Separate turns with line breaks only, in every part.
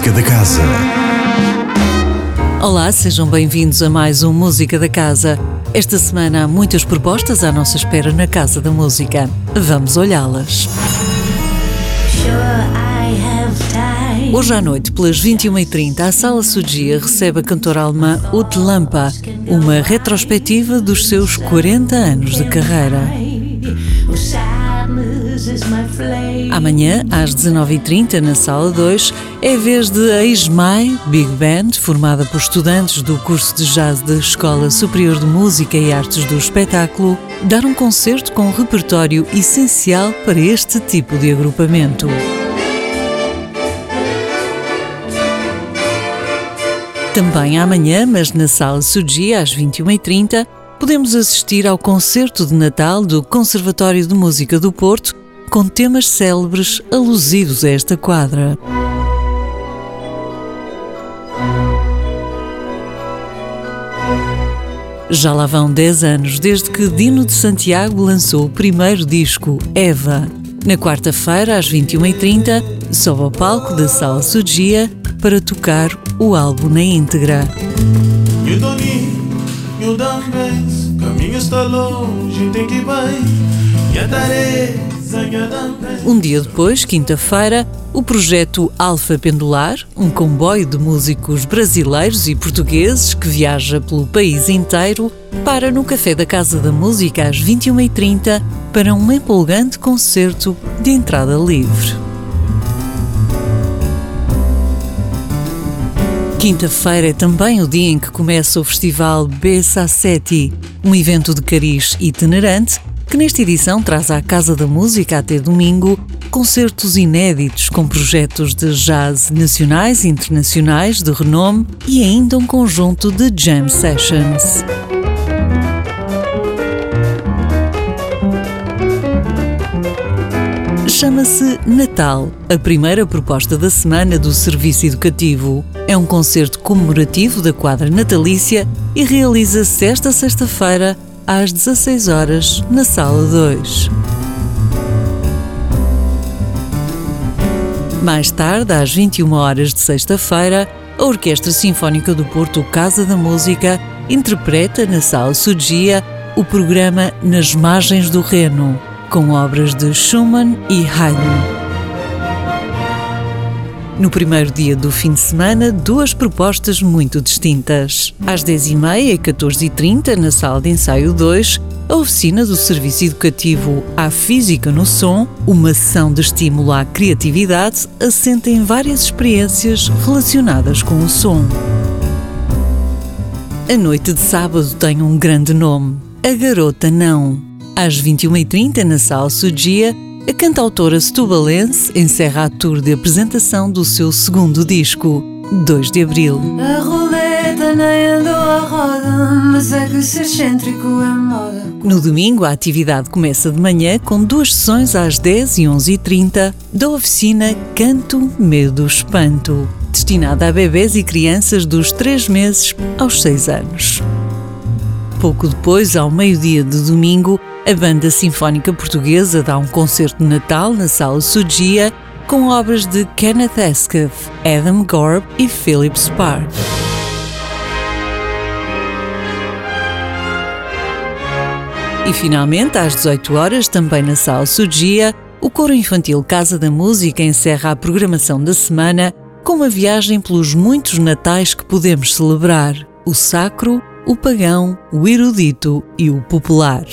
Música da Casa.
Olá, sejam bem-vindos a mais um Música da Casa. Esta semana há muitas propostas à nossa espera na Casa da Música. Vamos olhá-las. Hoje à noite, pelas 21h30, a Sala Sudia recebe a cantora alemã Ute Lampa, uma retrospectiva dos seus 40 anos de carreira. Amanhã, às 19h30, na Sala 2, é vez de a ISMAI Big Band, formada por estudantes do curso de jazz da Escola Superior de Música e Artes do Espetáculo, dar um concerto com um repertório essencial para este tipo de agrupamento. Também amanhã, mas na Sala Sugia, às 21h30, podemos assistir ao concerto de Natal do Conservatório de Música do Porto, com temas célebres alusivos a esta quadra. Já lá vão 10 anos desde que Dino de Santiago lançou o primeiro disco, Eva. Na quarta-feira, às 21h30, sobe ao palco da Sala Sugia para tocar o álbum na íntegra. Um dia depois, quinta-feira, o projeto Alfa Pendular, um comboio de músicos brasileiros e portugueses que viaja pelo país inteiro, para no Café da Casa da Música às 21h30 para um empolgante concerto de entrada livre. Quinta-feira é também o dia em que começa o Festival B-Sassetti, um evento de cariz itinerante que nesta edição traz à Casa da Música até domingo concertos inéditos com projetos de jazz nacionais e internacionais de renome e ainda um conjunto de jam sessions. Chama-se Natal, a primeira proposta da semana do Serviço Educativo. É um concerto comemorativo da quadra natalícia e realiza-se esta sexta-feira às 16 horas na Sala 2. Mais tarde, às 21 horas de sexta-feira, a Orquestra Sinfónica do Porto Casa da Música interpreta na Sala Sugia o programa Nas Margens do Reno, com obras de Schumann e Haydn. No primeiro dia do fim de semana, duas propostas muito distintas. Às 10h30 e 14h30, na sala de ensaio 2, a oficina do Serviço Educativo à Física no Som, uma sessão de estímulo à criatividade, assenta em várias experiências relacionadas com o som. A noite de sábado tem um grande nome: A Garota Não. Às 21h30, na sala Sugia, a cantautora setubalense encerra a tour de apresentação do seu segundo disco, 2 de Abril. A roleta nem andou à roda, mas é que ser excêntrico é moda. No domingo, a atividade começa de manhã com duas sessões às 10 e 11h30 da oficina Canto, Medo, Espanto, destinada a bebês e crianças dos 3 meses aos 6 anos. Pouco depois, ao meio-dia de domingo, a Banda Sinfónica Portuguesa dá um concerto de Natal na Sala Sugia com obras de Kenneth Eskeff, Adam Gorb e Philip Spark. E finalmente, às 18 horas, também na Sala Sugia, o Coro Infantil Casa da Música encerra a programação da semana com uma viagem pelos muitos natais que podemos celebrar: o sacro, o pagão, o erudito e o popular.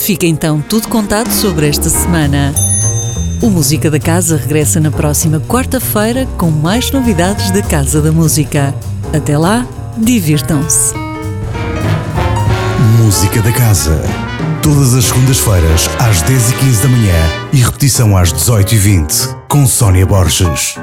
Fica então tudo contado sobre esta semana. O Música da Casa regressa na próxima quarta-feira com mais novidades da Casa da Música. Até lá, divirtam-se.
Música da Casa. Todas as segundas-feiras, às 10h15 da manhã e repetição às 18h20, com Sónia Borges.